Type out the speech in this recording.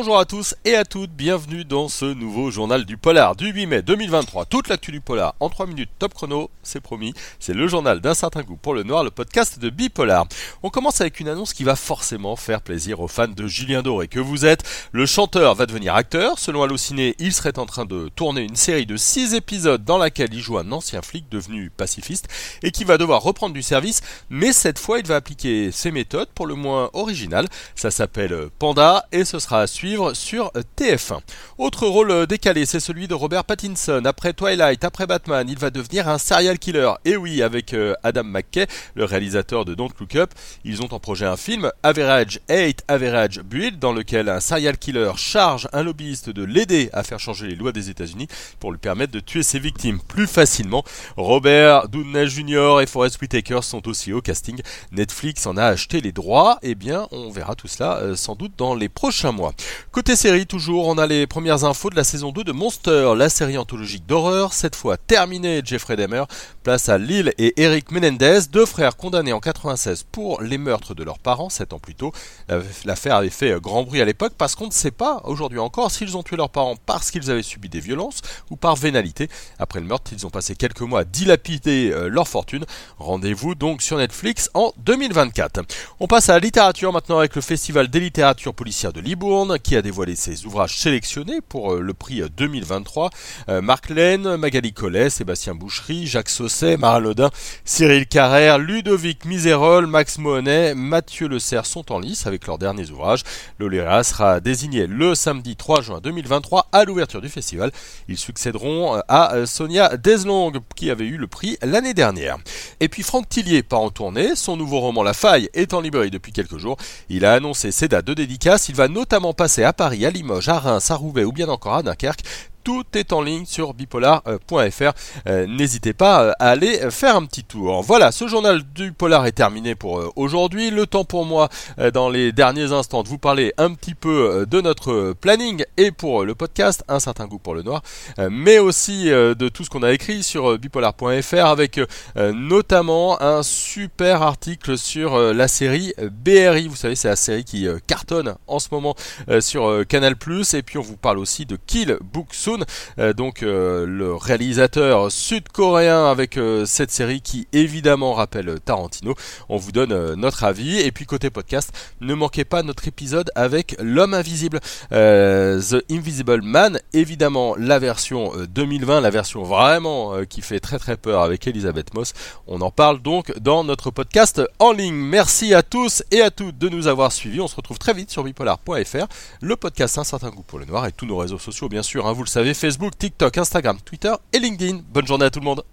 Bonjour à tous et à toutes, bienvenue dans ce nouveau journal du polar du 8 mai 2023. Toute l'actu du polar en 3 minutes top chrono, c'est promis. C'est le journal d'un certain goût pour le noir, le podcast de Bipolar. On commence avec une annonce qui va forcément faire plaisir aux fans de Julien Doré que vous êtes. Le chanteur va devenir acteur. Selon Allociné, il serait en train de tourner une série de 6 épisodes dans laquelle il joue un ancien flic devenu pacifiste et qui va devoir reprendre du service. Mais cette fois, il va appliquer ses méthodes pour le moins originales. Ça s'appelle Panda et ce sera à suivre sur TF1. Autre rôle décalé, c'est celui de Robert Pattinson. Après Twilight, après Batman, il va devenir un serial killer. Et oui, avec euh, Adam McKay, le réalisateur de Don't Look Up, ils ont en projet un film, Average 8 Average Build, dans lequel un serial killer charge un lobbyiste de l'aider à faire changer les lois des États-Unis pour lui permettre de tuer ses victimes plus facilement. Robert Downey Jr. et Forest Whitaker sont aussi au casting. Netflix en a acheté les droits. Eh bien, on verra tout cela euh, sans doute dans les prochains mois. Côté série, toujours, on a les premières infos de la saison 2 de Monster, la série anthologique d'horreur, cette fois terminée Jeffrey Dahmer. Place à Lil et Eric Menendez, deux frères condamnés en 96 pour les meurtres de leurs parents, 7 ans plus tôt. L'affaire avait fait grand bruit à l'époque parce qu'on ne sait pas aujourd'hui encore s'ils ont tué leurs parents parce qu'ils avaient subi des violences ou par vénalité. Après le meurtre, ils ont passé quelques mois à dilapider euh, leur fortune. Rendez-vous donc sur Netflix en 2024. On passe à la littérature maintenant avec le Festival des littératures policières de Libourne qui a dévoilé ses ouvrages sélectionnés pour euh, le prix 2023. Euh, Marc Laine, Magali Collet, Sébastien Bouchery, Jacques Sausset, Marin Lodin, Cyril Carrère, Ludovic Miserol, Max Monet, Mathieu Le Serre sont en lice avec leurs derniers ouvrages. Le sera désigné le samedi 3 juin 2023 à l'ouverture du festival. Ils succéderont euh, à Sonia Deslong qui avait eu le prix l'année dernière. Et puis Franck Tillier part en tournée. Son nouveau roman La Faille est en librairie depuis quelques jours. Il a annoncé ses dates de dédicace. Il va notamment passer à Paris, à Limoges, à Reims, à Roubaix ou bien encore à Dunkerque tout est en ligne sur bipolar.fr. Euh, n'hésitez pas euh, à aller faire un petit tour. Voilà, ce journal du polar est terminé pour euh, aujourd'hui. Le temps pour moi, dans les derniers instants, de vous parler un petit peu de notre planning et pour le podcast, un certain goût pour le noir, mais aussi de tout ce qu'on a écrit sur bipolar.fr avec notamment un super article sur la série BRI. Vous savez, c'est la série qui cartonne en ce moment sur Canal+. Et puis on vous parle aussi de Kill Book Soon euh, donc euh, le réalisateur sud-coréen avec euh, cette série qui évidemment rappelle Tarantino. On vous donne notre avis. Et puis côté podcast, ne manquez pas notre épisode avec L'homme invisible, The Invisible Man, évidemment la version 2020, la version vraiment qui fait très très peur avec Elisabeth Moss. On en parle donc dans notre podcast en ligne. Merci à tous et à toutes de nous avoir suivis. On se retrouve très vite sur bipolar.fr, le podcast Un certain goût pour le noir et tous nos réseaux sociaux bien sûr, hein, vous le savez Facebook, TikTok, Instagram, Twitter et LinkedIn. Bonne journée à tout le monde.